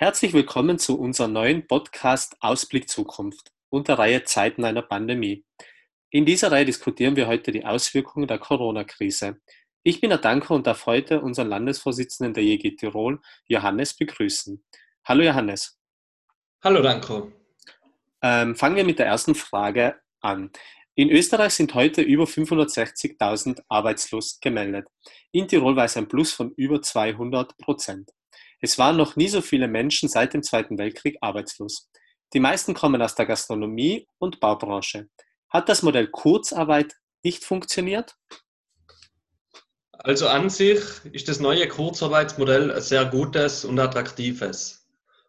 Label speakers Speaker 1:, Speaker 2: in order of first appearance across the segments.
Speaker 1: Herzlich willkommen zu unserem neuen Podcast Ausblick Zukunft und der Reihe Zeiten einer Pandemie. In dieser Reihe diskutieren wir heute die Auswirkungen der Corona-Krise. Ich bin der Danke und darf heute unseren Landesvorsitzenden der JG Tirol, Johannes, begrüßen. Hallo Johannes.
Speaker 2: Hallo Danko.
Speaker 1: Ähm, fangen wir mit der ersten Frage an. In Österreich sind heute über 560.000 arbeitslos gemeldet. In Tirol war es ein Plus von über 200 Prozent. Es waren noch nie so viele Menschen seit dem Zweiten Weltkrieg arbeitslos. Die meisten kommen aus der Gastronomie und Baubranche. Hat das Modell Kurzarbeit nicht funktioniert?
Speaker 2: Also an sich ist das neue Kurzarbeitsmodell ein sehr gutes und attraktives.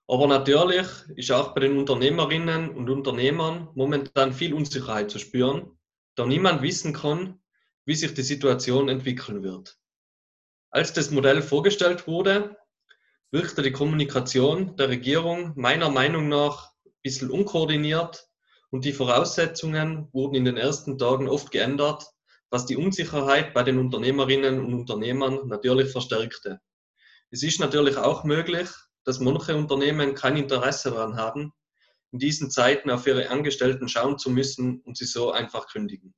Speaker 2: Aber natürlich ist auch bei den Unternehmerinnen und Unternehmern momentan viel Unsicherheit zu spüren, da niemand wissen kann, wie sich die Situation entwickeln wird. Als das Modell vorgestellt wurde, wirkte die Kommunikation der Regierung meiner Meinung nach ein bisschen unkoordiniert und die Voraussetzungen wurden in den ersten Tagen oft geändert, was die Unsicherheit bei den Unternehmerinnen und Unternehmern natürlich verstärkte. Es ist natürlich auch möglich, dass manche Unternehmen kein Interesse daran haben, in diesen Zeiten auf ihre Angestellten schauen zu müssen und sie so einfach kündigen.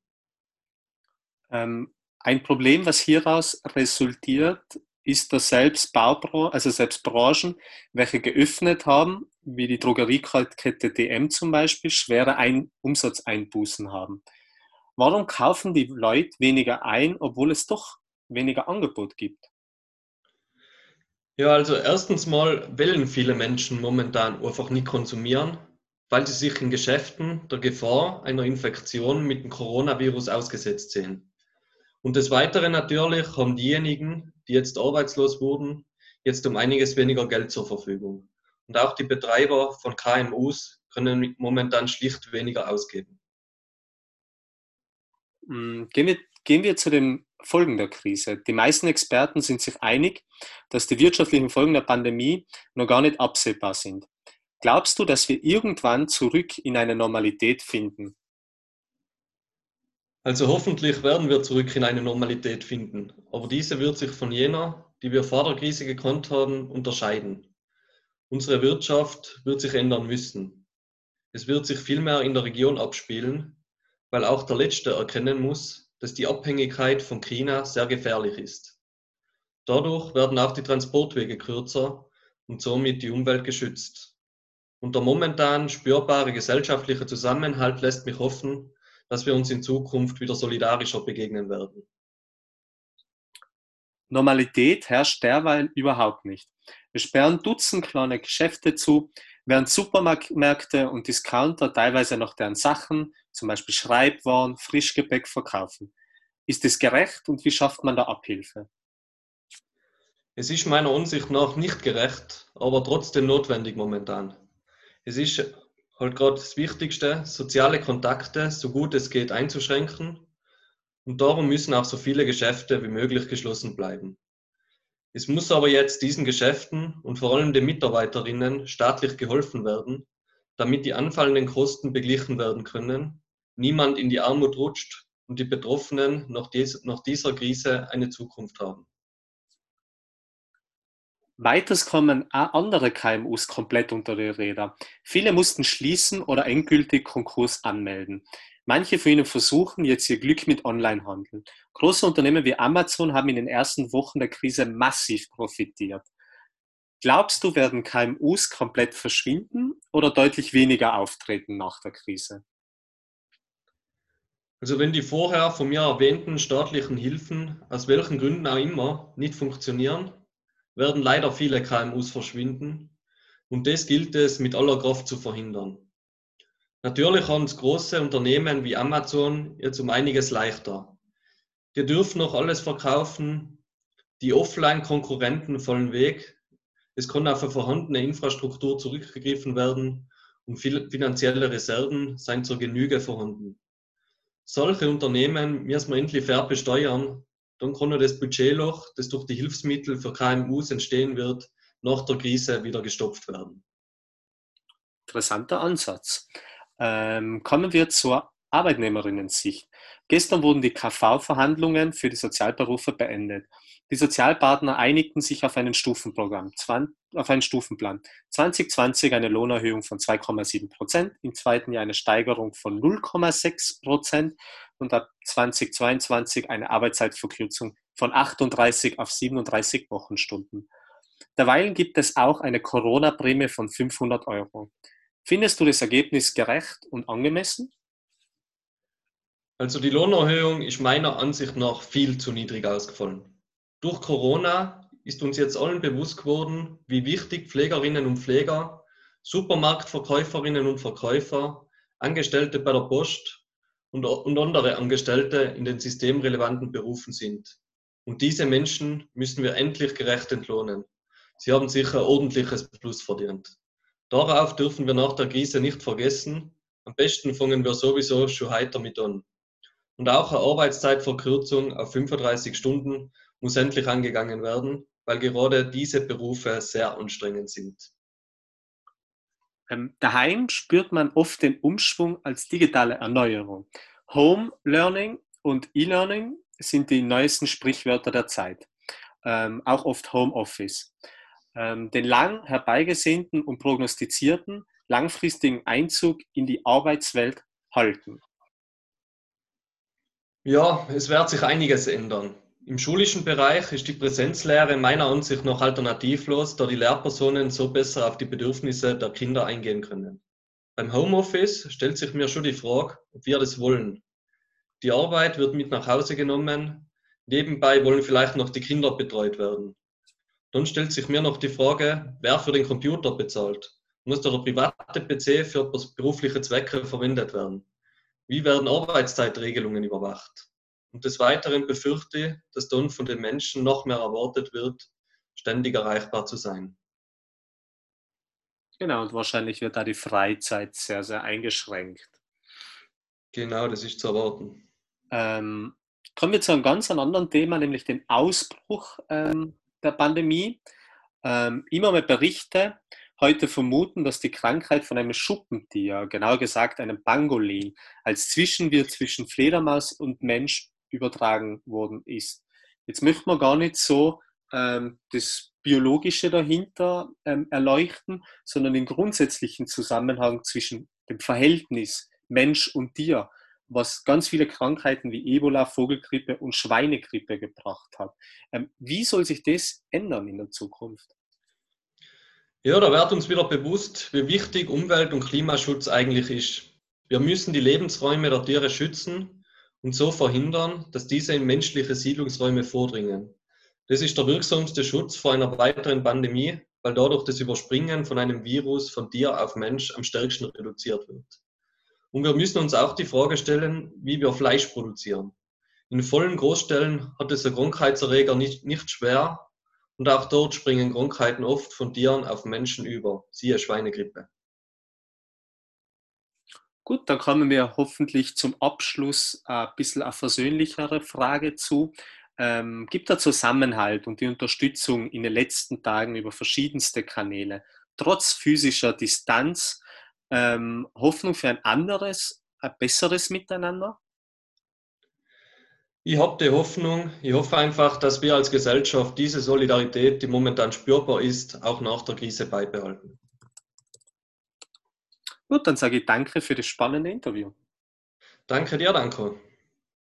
Speaker 1: Ähm, ein Problem, was hieraus resultiert, ist, dass selbst Baubranchen, also selbst Branchen, welche geöffnet haben, wie die Drogeriekette DM zum Beispiel, schwere ein Umsatzeinbußen haben. Warum kaufen die Leute weniger ein, obwohl es doch weniger Angebot gibt?
Speaker 2: Ja, also erstens mal wollen viele Menschen momentan einfach nicht konsumieren, weil sie sich in Geschäften der Gefahr einer Infektion mit dem Coronavirus ausgesetzt sehen. Und des Weiteren natürlich haben diejenigen, die jetzt arbeitslos wurden, jetzt um einiges weniger Geld zur Verfügung. Und auch die Betreiber von KMUs können momentan schlicht weniger ausgeben.
Speaker 1: Hm, gehen wir, gehen wir zu den Folgen der Krise. Die meisten Experten sind sich einig, dass die wirtschaftlichen Folgen der Pandemie noch gar nicht absehbar sind. Glaubst du, dass wir irgendwann zurück in eine Normalität finden?
Speaker 2: Also hoffentlich werden wir zurück in eine Normalität finden, aber diese wird sich von jener, die wir vor der Krise gekannt haben, unterscheiden. Unsere Wirtschaft wird sich ändern müssen. Es wird sich vielmehr in der Region abspielen, weil auch der Letzte erkennen muss, dass die Abhängigkeit von China sehr gefährlich ist. Dadurch werden auch die Transportwege kürzer und somit die Umwelt geschützt. Und der momentan spürbare gesellschaftliche Zusammenhalt lässt mich hoffen, dass wir uns in Zukunft wieder solidarischer begegnen werden.
Speaker 1: Normalität herrscht derweil überhaupt nicht. Wir sperren Dutzend kleine Geschäfte zu, während Supermärkte und Discounter teilweise noch deren Sachen, zum Beispiel Schreibwaren, Frischgebäck verkaufen. Ist es gerecht und wie schafft man da Abhilfe?
Speaker 2: Es ist meiner Ansicht nach nicht gerecht, aber trotzdem notwendig momentan. Es ist halt gerade das Wichtigste, soziale Kontakte so gut es geht einzuschränken. Und darum müssen auch so viele Geschäfte wie möglich geschlossen bleiben. Es muss aber jetzt diesen Geschäften und vor allem den Mitarbeiterinnen staatlich geholfen werden, damit die anfallenden Kosten beglichen werden können, niemand in die Armut rutscht und die Betroffenen nach, dieser Krise eine Zukunft haben.
Speaker 1: Weiters kommen auch andere KMUs komplett unter die Räder. Viele mussten schließen oder endgültig Konkurs anmelden. Manche von ihnen versuchen jetzt ihr Glück mit Onlinehandel. Große Unternehmen wie Amazon haben in den ersten Wochen der Krise massiv profitiert. Glaubst du, werden KMUs komplett verschwinden oder deutlich weniger auftreten nach der Krise?
Speaker 2: Also wenn die vorher von mir erwähnten staatlichen Hilfen, aus welchen Gründen auch immer, nicht funktionieren, werden leider viele KMUs verschwinden und das gilt es mit aller Kraft zu verhindern. Natürlich haben es große Unternehmen wie Amazon jetzt um einiges leichter. Die dürfen noch alles verkaufen, die Offline-Konkurrenten fallen weg, es kann auf eine vorhandene Infrastruktur zurückgegriffen werden und finanzielle Reserven seien zur Genüge vorhanden. Solche Unternehmen müssen wir endlich fair besteuern dann kann das Budgetloch, das durch die Hilfsmittel für KMUs entstehen wird, nach der Krise wieder gestopft werden.
Speaker 1: Interessanter Ansatz. Ähm, kommen wir zur Arbeitnehmerinnen-Sicht. Gestern wurden die KV-Verhandlungen für die Sozialberufe beendet. Die Sozialpartner einigten sich auf einen Stufenprogramm, auf einen Stufenplan. 2020 eine Lohnerhöhung von 2,7 Prozent, im zweiten Jahr eine Steigerung von 0,6 Prozent und ab 2022 eine Arbeitszeitverkürzung von 38 auf 37 Wochenstunden. Derweil gibt es auch eine Corona-Prämie von 500 Euro. Findest du das Ergebnis gerecht und angemessen?
Speaker 2: Also die Lohnerhöhung ist meiner Ansicht nach viel zu niedrig ausgefallen. Durch Corona ist uns jetzt allen bewusst geworden, wie wichtig Pflegerinnen und Pfleger, Supermarktverkäuferinnen und Verkäufer, Angestellte bei der Post und, und andere Angestellte in den systemrelevanten Berufen sind. Und diese Menschen müssen wir endlich gerecht entlohnen. Sie haben sicher ordentliches Plus verdient. Darauf dürfen wir nach der Krise nicht vergessen. Am besten fangen wir sowieso schon heiter mit an. Und auch eine Arbeitszeitverkürzung auf 35 Stunden muss endlich angegangen werden, weil gerade diese Berufe sehr anstrengend sind.
Speaker 1: Ähm, daheim spürt man oft den Umschwung als digitale Erneuerung. Home Learning und E-Learning sind die neuesten Sprichwörter der Zeit. Ähm, auch oft Homeoffice ähm, den lang herbeigesehnten und prognostizierten langfristigen Einzug in die Arbeitswelt halten?
Speaker 2: Ja, es wird sich einiges ändern. Im schulischen Bereich ist die Präsenzlehre meiner Ansicht nach alternativlos, da die Lehrpersonen so besser auf die Bedürfnisse der Kinder eingehen können. Beim Homeoffice stellt sich mir schon die Frage, ob wir das wollen. Die Arbeit wird mit nach Hause genommen, nebenbei wollen vielleicht noch die Kinder betreut werden. Dann stellt sich mir noch die Frage, wer für den Computer bezahlt. Muss der private PC für berufliche Zwecke verwendet werden? Wie werden Arbeitszeitregelungen überwacht? Und des Weiteren befürchte ich, dass dann von den Menschen noch mehr erwartet wird, ständig erreichbar zu sein.
Speaker 1: Genau, und wahrscheinlich wird da die Freizeit sehr, sehr eingeschränkt.
Speaker 2: Genau, das ist zu erwarten.
Speaker 1: Ähm, kommen wir zu einem ganz anderen Thema, nämlich den Ausbruch ähm, der Pandemie. Ähm, immer mehr Berichte heute vermuten, dass die Krankheit von einem Schuppentier, genauer gesagt einem Pangolin, als Zwischenwirt zwischen Fledermaus und Mensch übertragen worden ist. Jetzt möchte man gar nicht so ähm, das Biologische dahinter ähm, erleuchten, sondern den grundsätzlichen Zusammenhang zwischen dem Verhältnis Mensch und Tier was ganz viele Krankheiten wie Ebola, Vogelgrippe und Schweinegrippe gebracht hat. Ähm, wie soll sich das ändern in der Zukunft?
Speaker 2: Ja, da wird uns wieder bewusst, wie wichtig Umwelt- und Klimaschutz eigentlich ist. Wir müssen die Lebensräume der Tiere schützen und so verhindern, dass diese in menschliche Siedlungsräume vordringen. Das ist der wirksamste Schutz vor einer weiteren Pandemie, weil dadurch das Überspringen von einem Virus von Tier auf Mensch am stärksten reduziert wird. Und wir müssen uns auch die Frage stellen, wie wir Fleisch produzieren. In vollen Großstellen hat es ein Krankheitserreger nicht, nicht schwer und auch dort springen Krankheiten oft von Tieren auf Menschen über, siehe Schweinegrippe.
Speaker 1: Gut, dann kommen wir hoffentlich zum Abschluss ein bisschen eine versöhnlichere Frage zu. Ähm, gibt der Zusammenhalt und die Unterstützung in den letzten Tagen über verschiedenste Kanäle, trotz physischer Distanz, ähm, Hoffnung für ein anderes, ein besseres Miteinander?
Speaker 2: Ich habe die Hoffnung, ich hoffe einfach, dass wir als Gesellschaft diese Solidarität, die momentan spürbar ist, auch nach der Krise beibehalten.
Speaker 1: Gut, dann sage ich danke für das spannende Interview.
Speaker 2: Danke dir, Danko.